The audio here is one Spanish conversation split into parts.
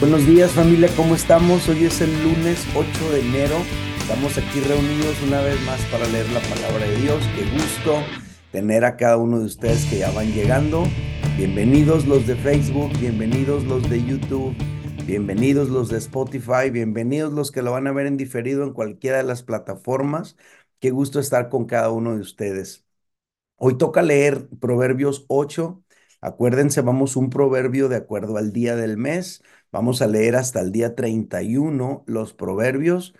Buenos días familia, ¿cómo estamos? Hoy es el lunes 8 de enero. Estamos aquí reunidos una vez más para leer la palabra de Dios. Qué gusto tener a cada uno de ustedes que ya van llegando. Bienvenidos los de Facebook, bienvenidos los de YouTube, bienvenidos los de Spotify, bienvenidos los que lo van a ver en diferido en cualquiera de las plataformas. Qué gusto estar con cada uno de ustedes. Hoy toca leer Proverbios 8. Acuérdense, vamos un proverbio de acuerdo al día del mes. Vamos a leer hasta el día 31 los proverbios.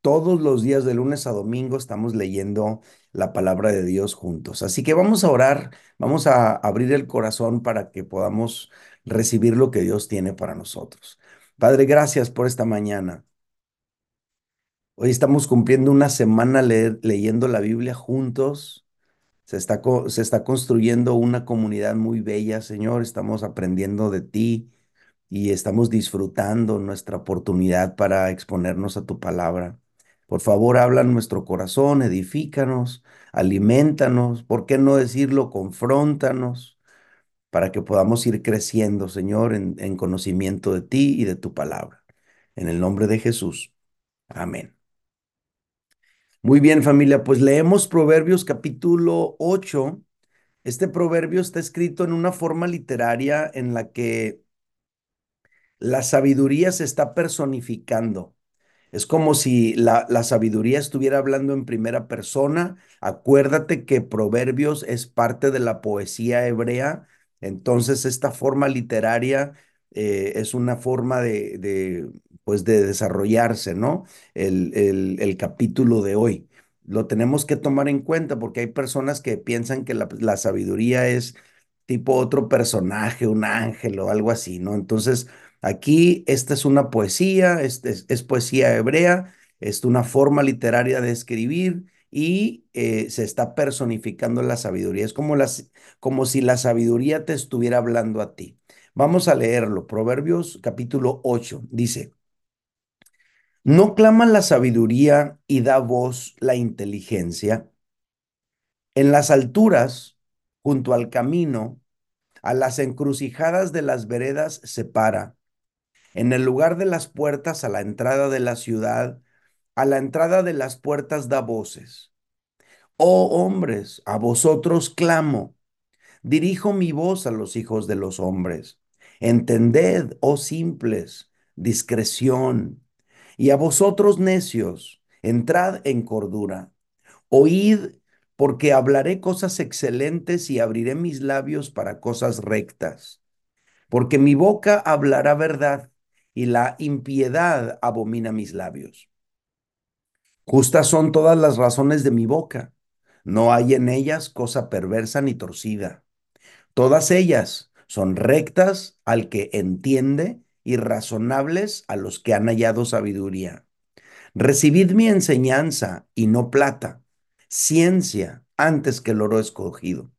Todos los días de lunes a domingo estamos leyendo la palabra de Dios juntos. Así que vamos a orar, vamos a abrir el corazón para que podamos recibir lo que Dios tiene para nosotros. Padre, gracias por esta mañana. Hoy estamos cumpliendo una semana leyendo la Biblia juntos. Se está, se está construyendo una comunidad muy bella, Señor. Estamos aprendiendo de ti y estamos disfrutando nuestra oportunidad para exponernos a tu palabra. Por favor, habla en nuestro corazón, edifícanos, alimentanos, ¿por qué no decirlo? Confróntanos, para que podamos ir creciendo, Señor, en, en conocimiento de ti y de tu palabra. En el nombre de Jesús. Amén. Muy bien, familia, pues leemos Proverbios capítulo 8. Este proverbio está escrito en una forma literaria en la que la sabiduría se está personificando. Es como si la, la, sabiduría estuviera hablando en primera persona. Acuérdate que Proverbios es parte de la poesía hebrea, entonces esta forma literaria eh, es una forma de, de, pues de desarrollarse, ¿no? El, el, el, capítulo de hoy. Lo tenemos que tomar en cuenta porque hay personas que piensan que la, la sabiduría es tipo otro personaje, un ángel o algo así, ¿no? Entonces, Aquí esta es una poesía, es, es, poesía hebrea, es una forma literaria de escribir y eh, se está personificando la sabiduría. Es como, las, como si la sabiduría te estuviera hablando a ti. Vamos a leerlo. Proverbios capítulo 8 dice, ¿no clama la sabiduría y da voz la inteligencia? En las alturas, junto al camino, a las encrucijadas de las veredas se para en el lugar de las puertas a la entrada de la ciudad, a la entrada de las puertas da voces. Oh hombres, a vosotros clamo. Dirijo mi voz a los hijos de los hombres. Entended, oh simples, discreción. Y a vosotros necios, entrad en cordura. Oíd, porque hablaré cosas excelentes y abriré mis labios para cosas rectas. Porque mi boca hablará verdad y la impiedad abomina mis labios. Justas son todas las razones de mi boca, no hay en ellas cosa perversa ni torcida. Todas ellas son rectas al que entiende y razonables a los que han hallado sabiduría. Recibid mi enseñanza y no plata, ciencia antes que el oro escogido.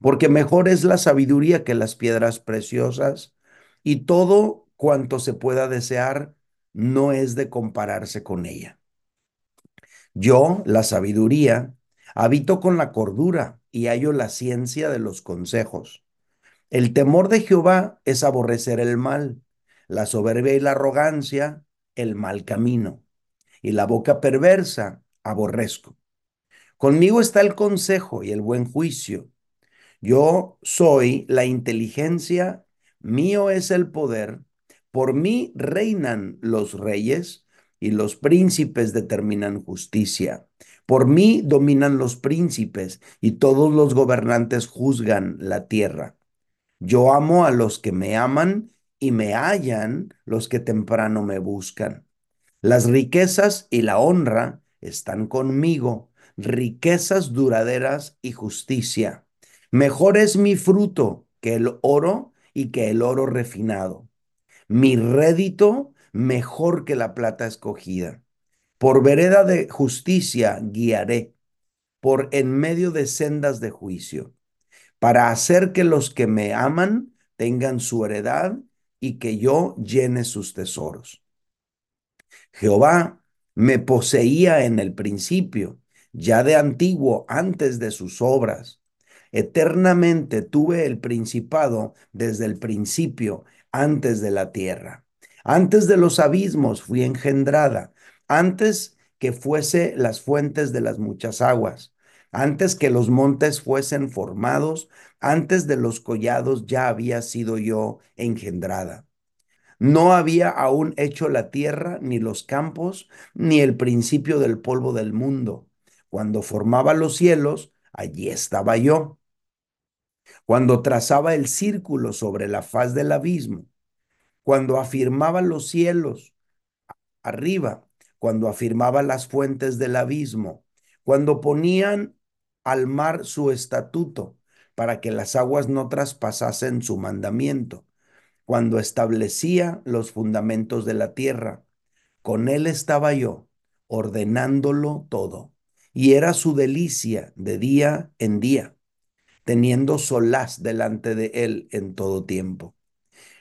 Porque mejor es la sabiduría que las piedras preciosas y todo cuanto se pueda desear no es de compararse con ella. Yo, la sabiduría, habito con la cordura y hallo la ciencia de los consejos. El temor de Jehová es aborrecer el mal, la soberbia y la arrogancia, el mal camino, y la boca perversa, aborrezco. Conmigo está el consejo y el buen juicio. Yo soy la inteligencia, mío es el poder, por mí reinan los reyes y los príncipes determinan justicia. Por mí dominan los príncipes y todos los gobernantes juzgan la tierra. Yo amo a los que me aman y me hallan los que temprano me buscan. Las riquezas y la honra están conmigo, riquezas duraderas y justicia. Mejor es mi fruto que el oro y que el oro refinado mi rédito mejor que la plata escogida. Por vereda de justicia guiaré, por en medio de sendas de juicio, para hacer que los que me aman tengan su heredad y que yo llene sus tesoros. Jehová me poseía en el principio, ya de antiguo, antes de sus obras. Eternamente tuve el principado desde el principio antes de la tierra. Antes de los abismos fui engendrada, antes que fuese las fuentes de las muchas aguas, antes que los montes fuesen formados, antes de los collados ya había sido yo engendrada. No había aún hecho la tierra, ni los campos, ni el principio del polvo del mundo. Cuando formaba los cielos, allí estaba yo. Cuando trazaba el círculo sobre la faz del abismo, cuando afirmaba los cielos arriba, cuando afirmaba las fuentes del abismo, cuando ponían al mar su estatuto para que las aguas no traspasasen su mandamiento, cuando establecía los fundamentos de la tierra. Con él estaba yo, ordenándolo todo, y era su delicia de día en día, teniendo solaz delante de él en todo tiempo.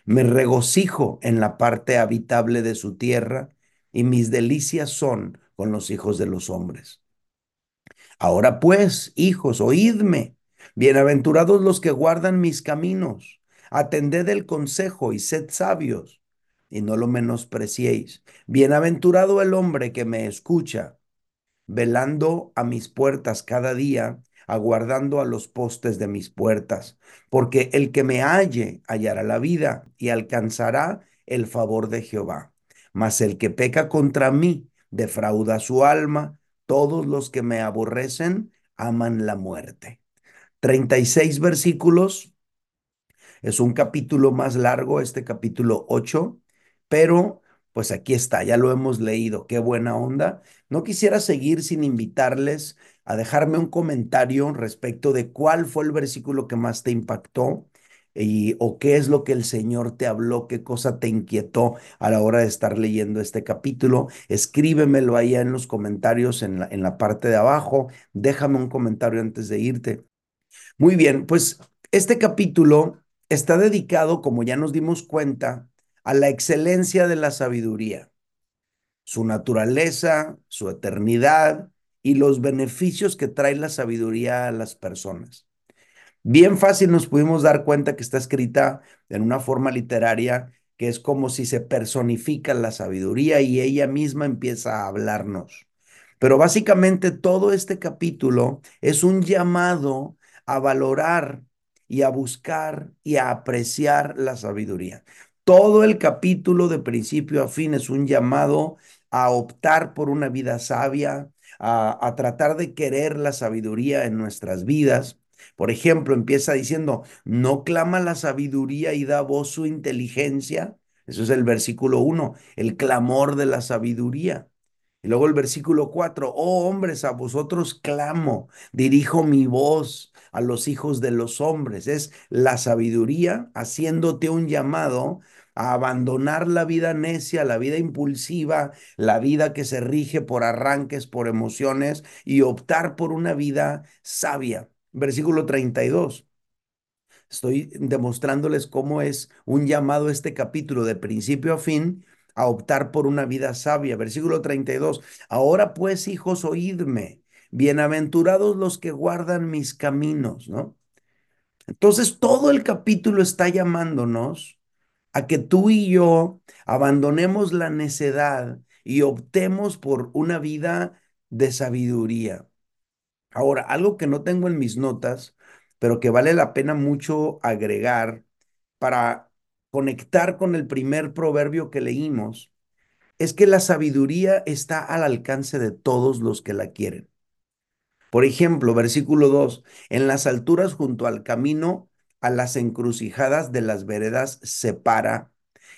Me regocijo en la parte habitable de su tierra, y mis delicias son con los hijos de los hombres. Ahora pues, hijos, oídme, bienaventurados los que guardan mis caminos Atended el consejo y sed sabios, y no lo menospreciéis. Bienaventurado el hombre que me escucha, velando a mis puertas cada día, aguardando a los postes de mis puertas, porque el que me halle hallará la vida y alcanzará el favor de Jehová. Mas el que peca contra mí defrauda su alma, todos los que me aborrecen aman la muerte. 36 versículos es un capítulo más largo, este capítulo 8, pero pues aquí está, ya lo hemos leído, qué buena onda. No quisiera seguir sin invitarles a dejarme un comentario respecto de cuál fue el versículo que más te impactó y, o qué es lo que el Señor te habló, qué cosa te inquietó a la hora de estar leyendo este capítulo. Escríbemelo ahí en los comentarios en la, en la parte de abajo. Déjame un comentario antes de irte. Muy bien, pues este capítulo está dedicado, como ya nos dimos cuenta, a la excelencia de la sabiduría, su naturaleza, su eternidad y los beneficios que trae la sabiduría a las personas. Bien fácil nos pudimos dar cuenta que está escrita en una forma literaria que es como si se personifica la sabiduría y ella misma empieza a hablarnos. Pero básicamente todo este capítulo es un llamado a valorar y a buscar y a apreciar la sabiduría. Todo el capítulo de principio a fin es un llamado a optar por una vida sabia, a, tratar de querer la sabiduría en nuestras vidas. Por ejemplo, empieza diciendo, no clama la sabiduría y da voz su inteligencia. Eso es el versículo 1, el clamor de la sabiduría. Y luego el versículo 4, oh hombres, a vosotros clamo, dirijo mi voz a los hijos de los hombres. Es la sabiduría haciéndote un llamado a abandonar la vida necia, la vida impulsiva, la vida que se rige por arranques, por emociones y optar por una vida sabia. Versículo 32. Estoy demostrándoles cómo es un llamado este capítulo de principio a fin a optar por una vida sabia. Versículo 32. Ahora pues, hijos, oídme. Bienaventurados los que guardan mis caminos, ¿no? Entonces, todo el capítulo está llamándonos a que tú y yo abandonemos la necedad y optemos por una vida de sabiduría. Ahora, algo que no tengo en mis notas, pero que vale la pena mucho agregar para conectar con el primer proverbio que leímos, es que la sabiduría está al alcance de todos los que la quieren. Por ejemplo, versículo 2, en las alturas junto al camino, a las encrucijadas de las veredas separa,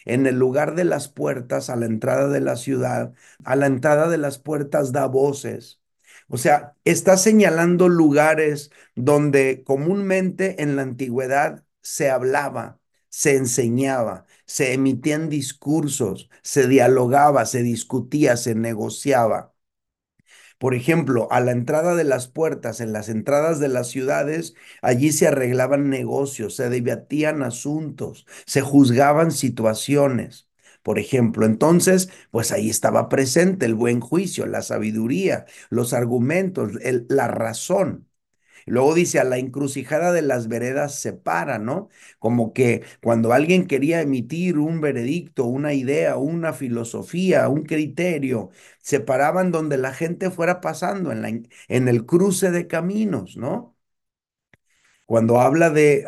en el lugar de las puertas, a la entrada de la ciudad, a la entrada de las puertas da voces. O sea, está señalando lugares donde comúnmente en la antigüedad se hablaba, se enseñaba, se emitían discursos, se dialogaba, se discutía, se negociaba. Por ejemplo, a la entrada de las puertas, en las entradas de las ciudades, allí se arreglaban negocios, se debatían asuntos, se juzgaban situaciones. Por ejemplo, entonces, pues ahí estaba presente el buen juicio, la sabiduría, los argumentos, la razón. Luego dice, a la encrucijada de las veredas se para, ¿no? Como que cuando alguien quería emitir un veredicto, una idea, una filosofía, un criterio, se paraban donde la gente fuera pasando, en, la, en el cruce de caminos, ¿no? Cuando habla de,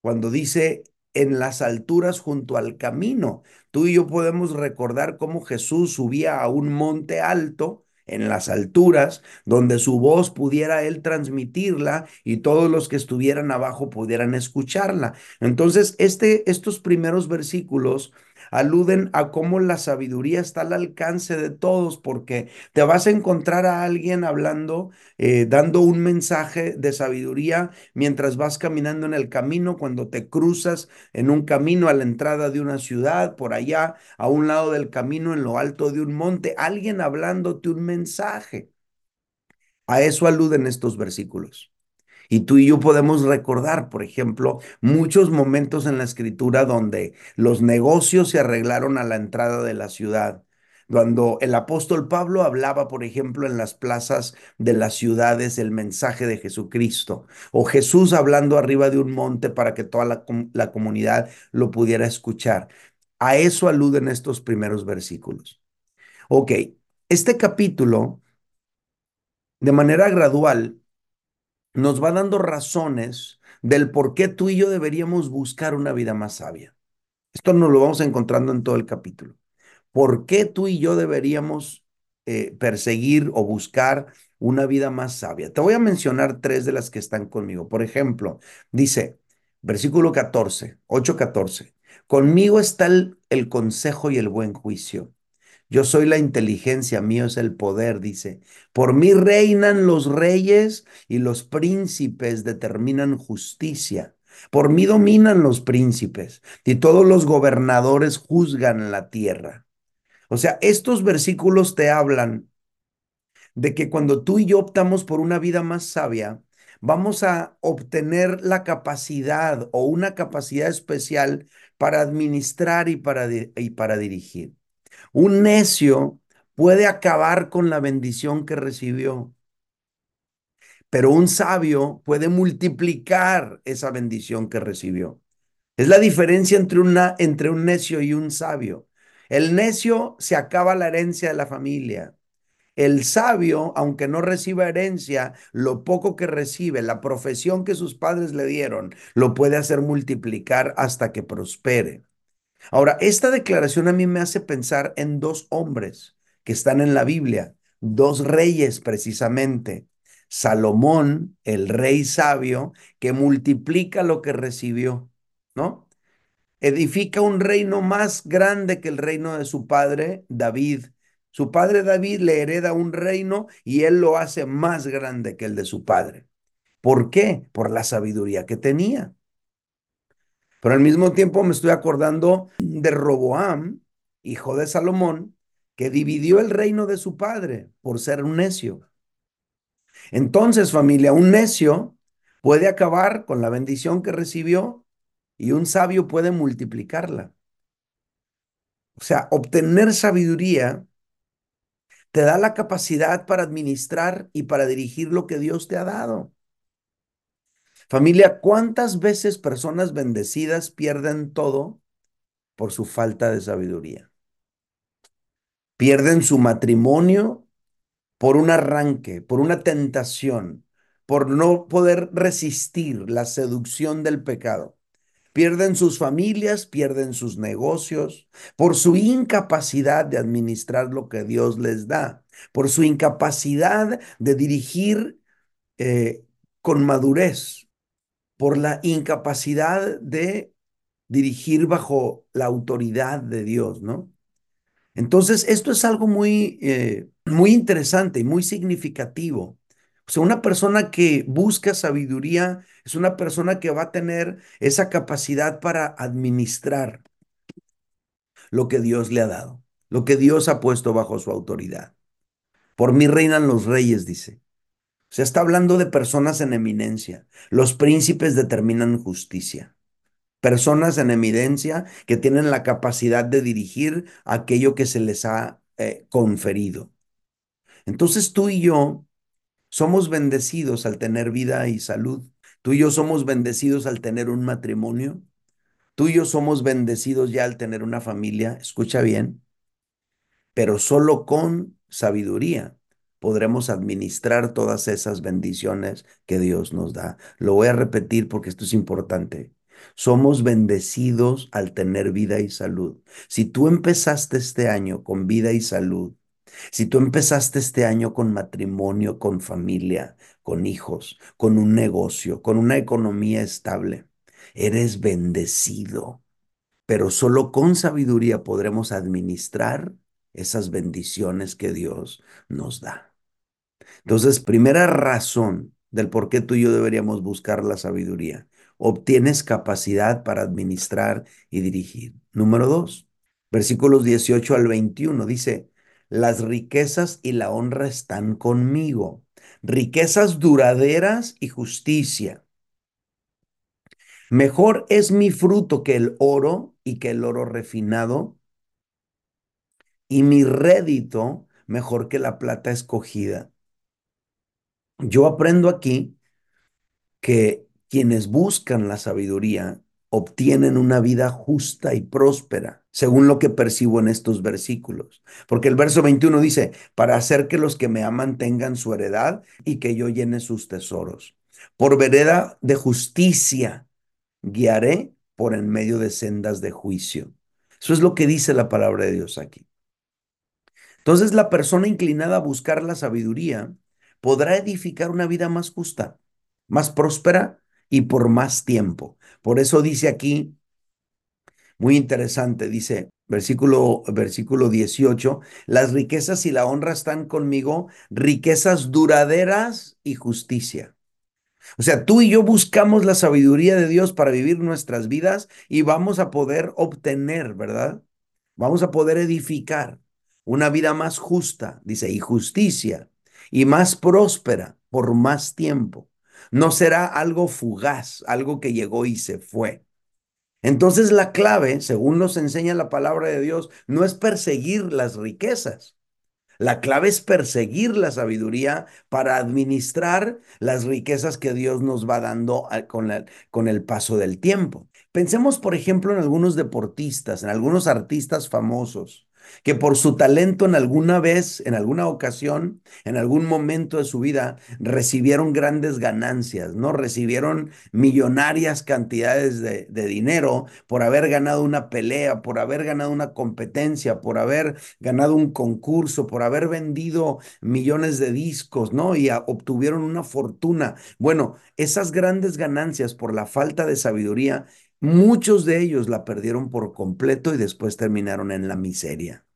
cuando dice en las alturas junto al camino, tú y yo podemos recordar cómo Jesús subía a un monte alto en las alturas, donde su voz pudiera él transmitirla y todos los que estuvieran abajo pudieran escucharla. Entonces, este, estos primeros versículos aluden a cómo la sabiduría está al alcance de todos, porque te vas a encontrar a alguien hablando, eh, dando un mensaje de sabiduría mientras vas caminando en el camino, cuando te cruzas en un camino a la entrada de una ciudad, por allá, a un lado del camino, en lo alto de un monte, alguien hablándote un mensaje. A eso aluden estos versículos. Y tú y yo podemos recordar, por ejemplo, muchos momentos en la escritura donde los negocios se arreglaron a la entrada de la ciudad. Cuando el apóstol Pablo hablaba, por ejemplo, en las plazas de las ciudades el mensaje de Jesucristo, o Jesús hablando arriba de un monte para que toda la, la comunidad lo pudiera escuchar. A eso aluden estos primeros versículos. Ok, este capítulo, de manera gradual, nos va dando razones del por qué tú y yo deberíamos buscar una vida más sabia. Esto nos lo vamos encontrando en todo el capítulo. ¿Por qué tú y yo deberíamos eh, perseguir o buscar una vida más sabia? Te voy a mencionar tres de las que están conmigo. Por ejemplo, dice, versículo 14, 8:14, conmigo está el consejo y el buen juicio. Yo soy la inteligencia, mío es el poder, dice. Por mí reinan los reyes y los príncipes determinan justicia. Por mí dominan los príncipes y todos los gobernadores juzgan la tierra. O sea, estos versículos te hablan de que cuando tú y yo optamos por una vida más sabia, vamos a obtener la capacidad o una capacidad especial para administrar y para, y para dirigir. Un necio puede acabar con la bendición que recibió, pero un sabio puede multiplicar esa bendición que recibió. Es la diferencia entre, una, entre un necio y un sabio. El necio se acaba la herencia de la familia. El sabio, aunque no reciba herencia, lo poco que recibe, la profesión que sus padres le dieron, lo puede hacer multiplicar hasta que prospere. Ahora, esta declaración a mí me hace pensar en dos hombres que están en la Biblia, dos reyes precisamente. Salomón, el rey sabio, que multiplica lo que recibió, ¿no? Edifica un reino más grande que el reino de su padre, David. Su padre David le hereda un reino y él lo hace más grande que el de su padre. ¿Por qué? Por la sabiduría que tenía. Pero al mismo tiempo me estoy acordando de Roboam, hijo de Salomón, que dividió el reino de su padre por ser un necio. Entonces, familia, un necio puede acabar con la bendición que recibió y un sabio puede multiplicarla. O sea, obtener sabiduría te da la capacidad para administrar y para dirigir lo que Dios te ha dado. Familia, ¿cuántas veces personas bendecidas pierden todo por su falta de sabiduría? Pierden su matrimonio por un arranque, por una tentación, por no poder resistir la seducción del pecado. Pierden sus familias, pierden sus negocios, por su incapacidad de administrar lo que Dios les da, por su incapacidad de dirigir eh, con madurez por la incapacidad de dirigir bajo la autoridad de Dios, ¿no? Entonces, esto es algo muy, eh, muy interesante y muy significativo. O sea, una persona que busca sabiduría es una persona que va a tener esa capacidad para administrar lo que Dios le ha dado, lo que Dios ha puesto bajo su autoridad. Por mí reinan los reyes, dice. Se está hablando de personas en eminencia. Los príncipes determinan justicia. Personas en eminencia que tienen la capacidad de dirigir aquello que se les ha eh, conferido. Entonces tú y yo Somos bendecidos al tener vida y salud. Tú y yo somos bendecidos al tener un matrimonio. Tú y yo somos bendecidos ya al tener una familia. Escucha bien. Pero solo con sabiduría podremos administrar todas esas bendiciones que Dios nos da. Lo voy a repetir porque esto es importante. Somos bendecidos al tener vida y salud. Si tú empezaste este año con vida y salud, si tú empezaste este año con matrimonio, con familia, con hijos, con un negocio, con una economía estable, eres bendecido. Pero solo con sabiduría podremos administrar esas bendiciones que Dios nos da. Entonces, primera razón del por qué tú y yo deberíamos buscar la sabiduría. Obtienes capacidad para administrar y dirigir. Número dos, versículos 18 al 21 dice, las riquezas y la honra están conmigo, riquezas duraderas y justicia. Mejor es mi fruto que el oro y que el oro refinado, y mi rédito mejor que la plata escogida. Yo aprendo aquí que quienes buscan la sabiduría obtienen una vida justa y próspera, según lo que percibo en estos versículos. Porque el verso 21 dice, para hacer que los que me aman tengan su heredad y que yo llene sus tesoros. Por vereda de justicia guiaré por en medio de sendas de juicio. Eso es lo que dice la palabra de Dios aquí. Entonces la persona inclinada a buscar la sabiduría podrá edificar una vida más justa, más próspera y por más tiempo. Por eso dice aquí, muy interesante, dice versículo, versículo 18, las riquezas y la honra están conmigo, riquezas duraderas y justicia. O sea, tú y yo buscamos la sabiduría de Dios para vivir nuestras vidas y vamos a poder obtener, ¿verdad? Vamos a poder edificar una vida más justa, dice, y justicia, y más próspera por más tiempo. No será algo fugaz, algo que llegó y se fue. Entonces la clave, según nos enseña la palabra de Dios, no es perseguir las riquezas. La clave es perseguir la sabiduría para administrar las riquezas que Dios nos va dando con, con el paso del tiempo. Pensemos, por ejemplo, en algunos deportistas, en algunos artistas famosos que por su talento en alguna vez, en alguna ocasión, en algún momento de su vida, recibieron grandes ganancias, ¿no? Recibieron millonarias cantidades de, dinero por haber ganado una pelea, por haber ganado una competencia, por haber ganado un concurso, por haber vendido millones de discos, ¿no? Y obtuvieron una fortuna. Bueno, esas grandes ganancias por la falta de sabiduría Muchos de ellos la perdieron por completo y después terminaron en la miseria.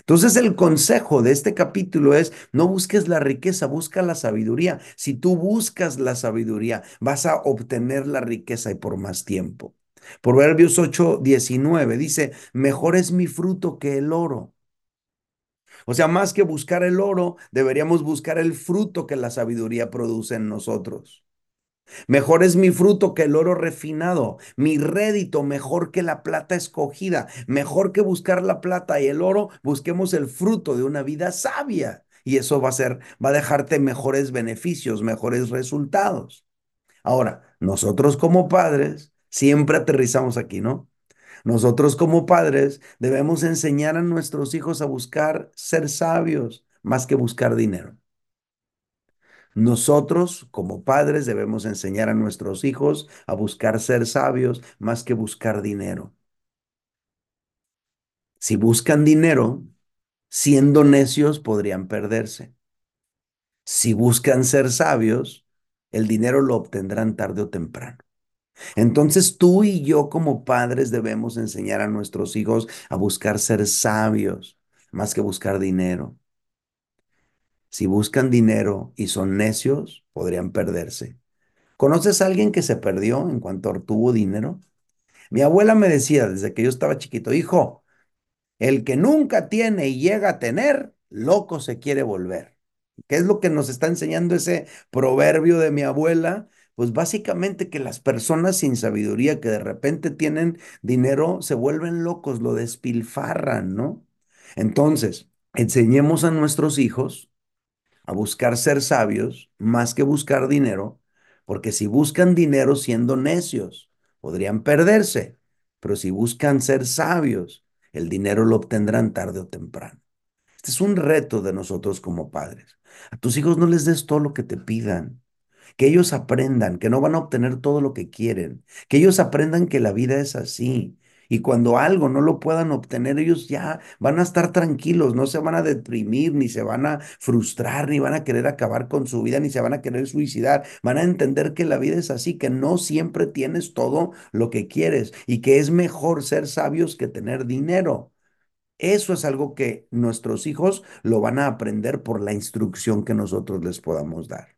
Entonces el consejo de este capítulo es, no busques la riqueza, busca la sabiduría. Si tú buscas la sabiduría, vas a obtener la riqueza y por más tiempo. Proverbios 8, 19 dice, mejor es mi fruto que el oro. O sea, más que buscar el oro, deberíamos buscar el fruto que la sabiduría produce en nosotros. Mejor es mi fruto que el oro refinado, mi rédito mejor que la plata escogida. Mejor que buscar la plata y el oro, busquemos el fruto de una vida sabia. Y eso va a ser, va a dejarte mejores beneficios, mejores resultados. Ahora, nosotros como padres, siempre aterrizamos aquí, ¿no? Nosotros como padres debemos enseñar a nuestros hijos a buscar ser sabios más que buscar dinero. Nosotros, como padres, debemos enseñar a nuestros hijos a buscar ser sabios más que buscar dinero. Si buscan dinero, siendo necios podrían perderse. Si buscan ser sabios, el dinero lo obtendrán tarde o temprano. Entonces tú y yo como padres debemos enseñar a nuestros hijos a buscar ser sabios más que buscar dinero. Si buscan dinero y son necios, podrían perderse. ¿Conoces a alguien que se perdió en cuanto obtuvo dinero? Mi abuela me decía desde que yo estaba chiquito, hijo, el que nunca tiene y llega a tener, loco se quiere volver. ¿Qué es lo que nos está enseñando ese proverbio de mi abuela? Pues básicamente que las personas sin sabiduría que de repente tienen dinero se vuelven locos, lo despilfarran, ¿no? Entonces, enseñemos a nuestros hijos a buscar ser sabios más que buscar dinero, porque si buscan dinero siendo necios, podrían perderse, pero si buscan ser sabios, el dinero lo obtendrán tarde o temprano. Este es un reto de nosotros como padres. A tus hijos no les des todo lo que te pidan que ellos aprendan que no van a obtener todo lo que quieren, que ellos aprendan que la vida es así. Y cuando algo no lo puedan obtener, ellos ya van a estar tranquilos, no se van a deprimir, ni se van a frustrar, ni van a querer acabar con su vida, ni se van a querer suicidar. Van a entender que la vida es así, que no siempre tienes todo lo que quieres y que es mejor ser sabios que tener dinero. Eso es algo que nuestros hijos lo van a aprender por la instrucción que nosotros les podamos dar.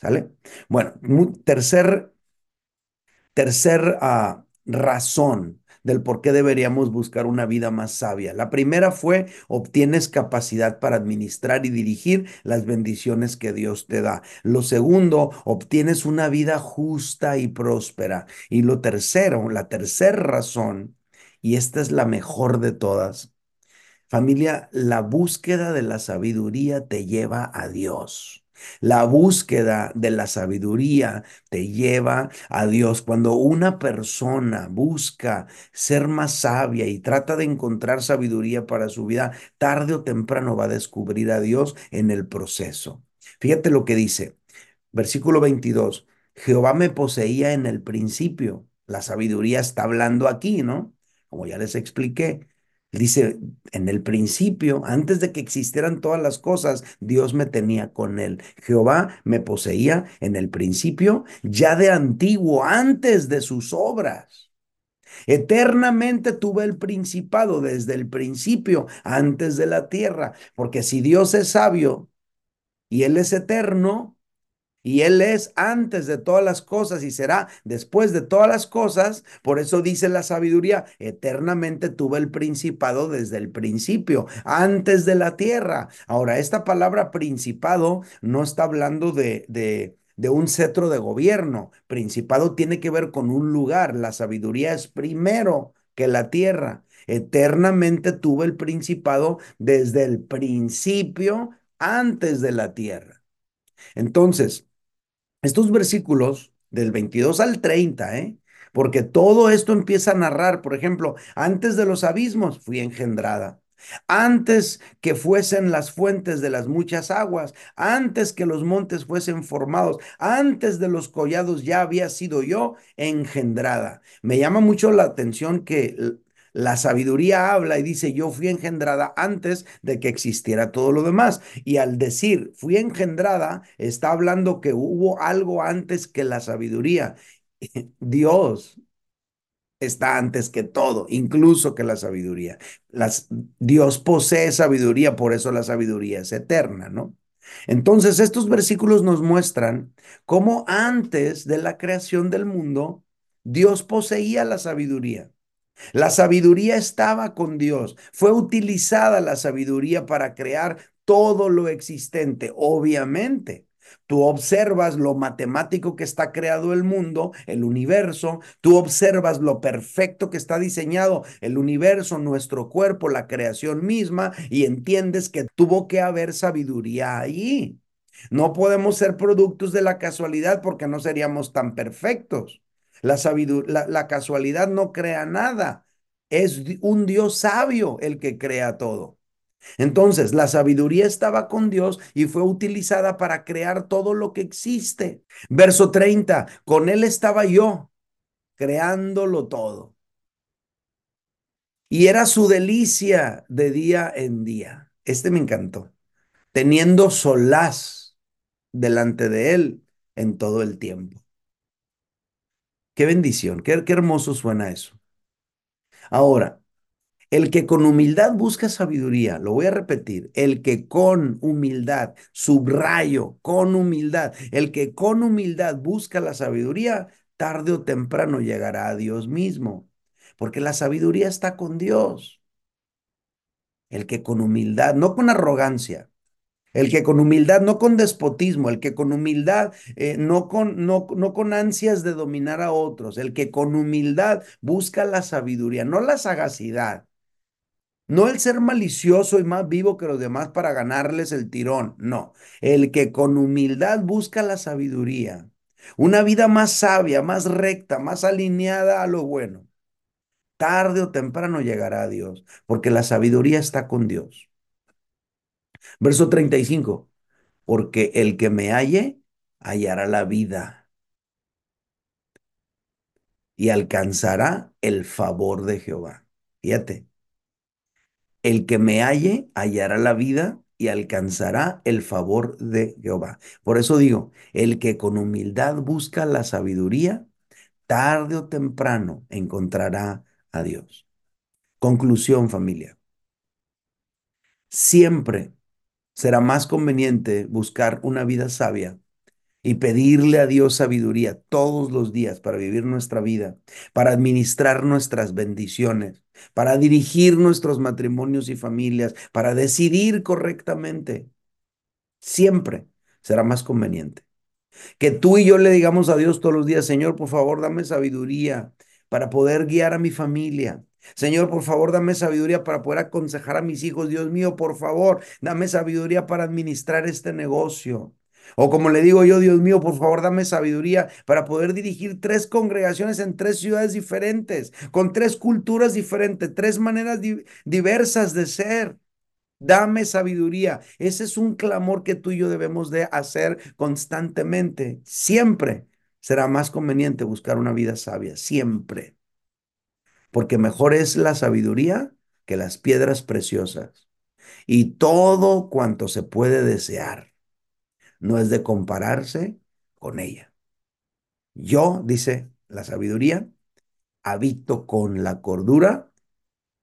¿Sale? Bueno, tercer, tercer ah, razón del por qué deberíamos buscar una vida más sabia. La primera fue, obtienes capacidad para administrar y dirigir las bendiciones que Dios te da. Lo segundo, obtienes una vida justa y próspera. Y lo tercero, la tercera razón, y esta es la mejor de todas, familia, la búsqueda de la sabiduría te lleva a Dios. La búsqueda de la sabiduría te lleva a Dios. Cuando una persona busca ser más sabia y trata de encontrar sabiduría para su vida, tarde o temprano va a descubrir a Dios en el proceso. Fíjate lo que dice, versículo 22, Jehová me poseía en el principio. La sabiduría está hablando aquí, ¿no? Como ya les expliqué. Dice, en el principio, antes de que existieran todas las cosas, Dios me tenía con él. Jehová me poseía en el principio, ya de antiguo, antes de sus obras. Eternamente tuve el principado desde el principio, antes de la tierra, porque si Dios es sabio y Él es eterno, y Él es antes de todas las cosas y será después de todas las cosas. Por eso dice la sabiduría, eternamente tuve el principado desde el principio, antes de la tierra. Ahora, esta palabra principado no está hablando de, de, un cetro de gobierno. Principado tiene que ver con un lugar. La sabiduría es primero que la tierra. Eternamente tuve el principado desde el principio, antes de la tierra. Entonces, estos versículos del 22 al 30, ¿eh? Porque todo esto empieza a narrar, por ejemplo, antes de los abismos fui engendrada. Antes que fuesen las fuentes de las muchas aguas, antes que los montes fuesen formados, antes de los collados ya había sido yo engendrada. Me llama mucho la atención que la sabiduría habla y dice, yo fui engendrada antes de que existiera todo lo demás. Y al decir, fui engendrada, está hablando que hubo algo antes que la sabiduría. Dios está antes que todo, incluso que la sabiduría. Dios posee sabiduría, por eso la sabiduría es eterna, ¿no? Entonces, estos versículos nos muestran cómo antes de la creación del mundo, Dios poseía la sabiduría. La sabiduría estaba con Dios. Fue utilizada la sabiduría para crear todo lo existente, obviamente. Tú observas lo matemático que está creado el mundo, el universo, tú observas lo perfecto que está diseñado el universo, nuestro cuerpo, la creación misma, y entiendes que tuvo que haber sabiduría allí. No podemos ser productos de la casualidad porque no seríamos tan perfectos. La, la, casualidad no crea nada. Es un Dios sabio el que crea todo. Entonces, la sabiduría estaba con Dios y fue utilizada para crear todo lo que existe. Verso 30, con Él estaba yo, creándolo todo. Y era su delicia de día en día. Este me encantó. Teniendo solaz delante de Él en todo el tiempo. Qué bendición, qué, hermoso suena eso. Ahora, el que con humildad busca sabiduría, lo voy a repetir, el que con humildad, subrayo, con humildad, el que con humildad busca la sabiduría, tarde o temprano llegará a Dios mismo, porque la sabiduría está con Dios. El que con humildad, no con arrogancia, el que con humildad, no con despotismo, el que con humildad, eh, no, con, no, no con ansias de dominar a otros, el que con humildad busca la sabiduría, no la sagacidad. No el ser malicioso y más vivo que los demás para ganarles el tirón, no. El que con humildad busca la sabiduría, una vida más sabia, más recta, más alineada a lo bueno. Tarde o temprano llegará a Dios, porque la sabiduría está con Dios. Verso 35, porque el que me halle hallará la vida y alcanzará el favor de Jehová. Fíjate, el que me halle hallará la vida y alcanzará el favor de Jehová. Por eso digo, el que con humildad busca la sabiduría, tarde o temprano encontrará a Dios. Conclusión, familia. Siempre será más conveniente buscar una vida sabia y pedirle a Dios sabiduría todos los días para vivir nuestra vida, para administrar nuestras bendiciones, para dirigir nuestros matrimonios y familias, para decidir correctamente. Siempre será más conveniente. Que tú y yo le digamos a Dios todos los días, Señor, por favor, dame sabiduría para poder guiar a mi familia. Señor, por favor, dame sabiduría para poder aconsejar a mis hijos. Dios mío, por favor, dame sabiduría para administrar este negocio. O como le digo yo, Dios mío, por favor, dame sabiduría para poder dirigir tres congregaciones en tres ciudades diferentes, con tres culturas diferentes, tres maneras diversas de ser. Dame sabiduría. Ese es un clamor que tú y yo debemos de hacer constantemente. Siempre será más conveniente buscar una vida sabia, siempre. Porque mejor es la sabiduría que las piedras preciosas y todo cuanto se puede desear no es de compararse con ella. Yo, dice la sabiduría, habito con la cordura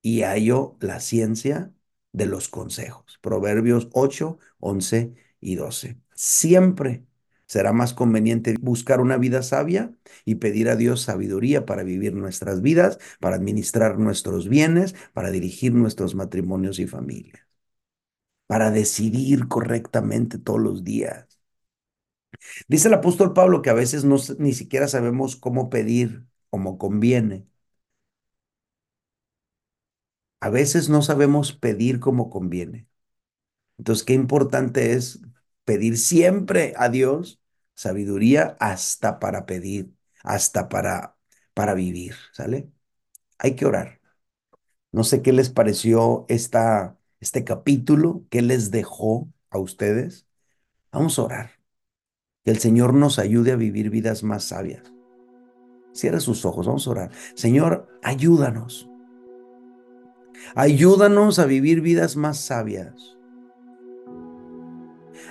y hallo la ciencia de los consejos. Proverbios 8, 11 y 12. Siempre será más conveniente buscar una vida sabia y pedir a Dios sabiduría para vivir nuestras vidas, para administrar nuestros bienes, para dirigir nuestros matrimonios y familias, para decidir correctamente todos los días Dice el apóstol Pablo que a veces no, ni siquiera sabemos cómo pedir como conviene. A veces no sabemos pedir como conviene. Entonces, qué importante es pedir siempre a Dios sabiduría hasta para pedir, hasta para, para vivir, ¿sale? Hay que orar. No sé qué les pareció esta, este capítulo, qué les dejó a ustedes. Vamos a orar. Que el Señor nos ayude a vivir vidas más sabias. Cierra sus ojos, vamos a orar. Señor, ayúdanos. Ayúdanos a vivir vidas más sabias.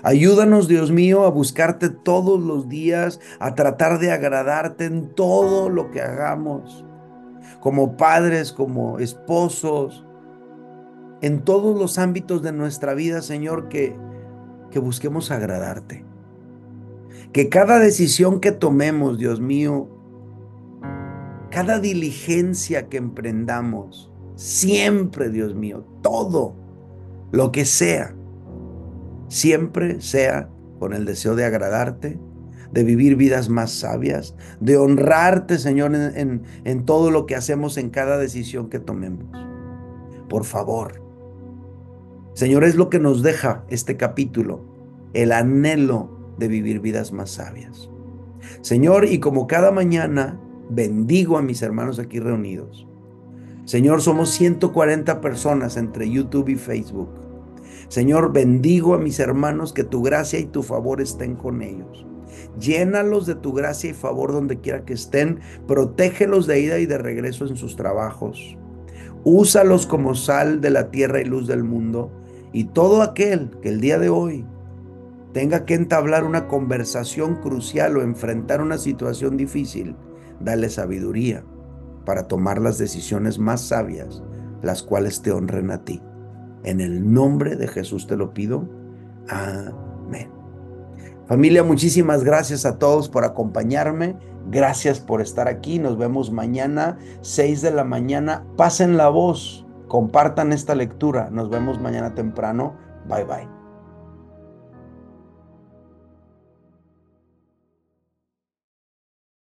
Ayúdanos, Dios mío, a buscarte todos los días, a tratar de agradarte en todo lo que hagamos, como padres, como esposos, en todos los ámbitos de nuestra vida, Señor, que, que busquemos agradarte. Que cada decisión que tomemos, Dios mío, cada diligencia que emprendamos, siempre, Dios mío, todo lo que sea, siempre sea con el deseo de agradarte, de vivir vidas más sabias, de honrarte, Señor, en, todo lo que hacemos, en cada decisión que tomemos. Por favor. Señor, es lo que nos deja este capítulo, el anhelo de vivir vidas más sabias. Señor, y como cada mañana bendigo a mis hermanos aquí reunidos. Señor, somos 140 personas entre YouTube y Facebook. Señor, bendigo a mis hermanos que tu gracia y tu favor estén con ellos. Llénalos de tu gracia y favor donde quiera que estén. Protégelos de ida y de regreso en sus trabajos. Úsalos como sal de la tierra y luz del mundo. Y todo aquel que el día de hoy tenga que entablar una conversación crucial o enfrentar una situación difícil, dale sabiduría para tomar las decisiones más sabias, las cuales te honren a ti. En el nombre de Jesús te lo pido. Amén. Familia, muchísimas gracias a todos por acompañarme. Gracias por estar aquí. Nos vemos mañana, 6 de la mañana. Pasen la voz, compartan esta lectura. Nos vemos mañana temprano. Bye bye.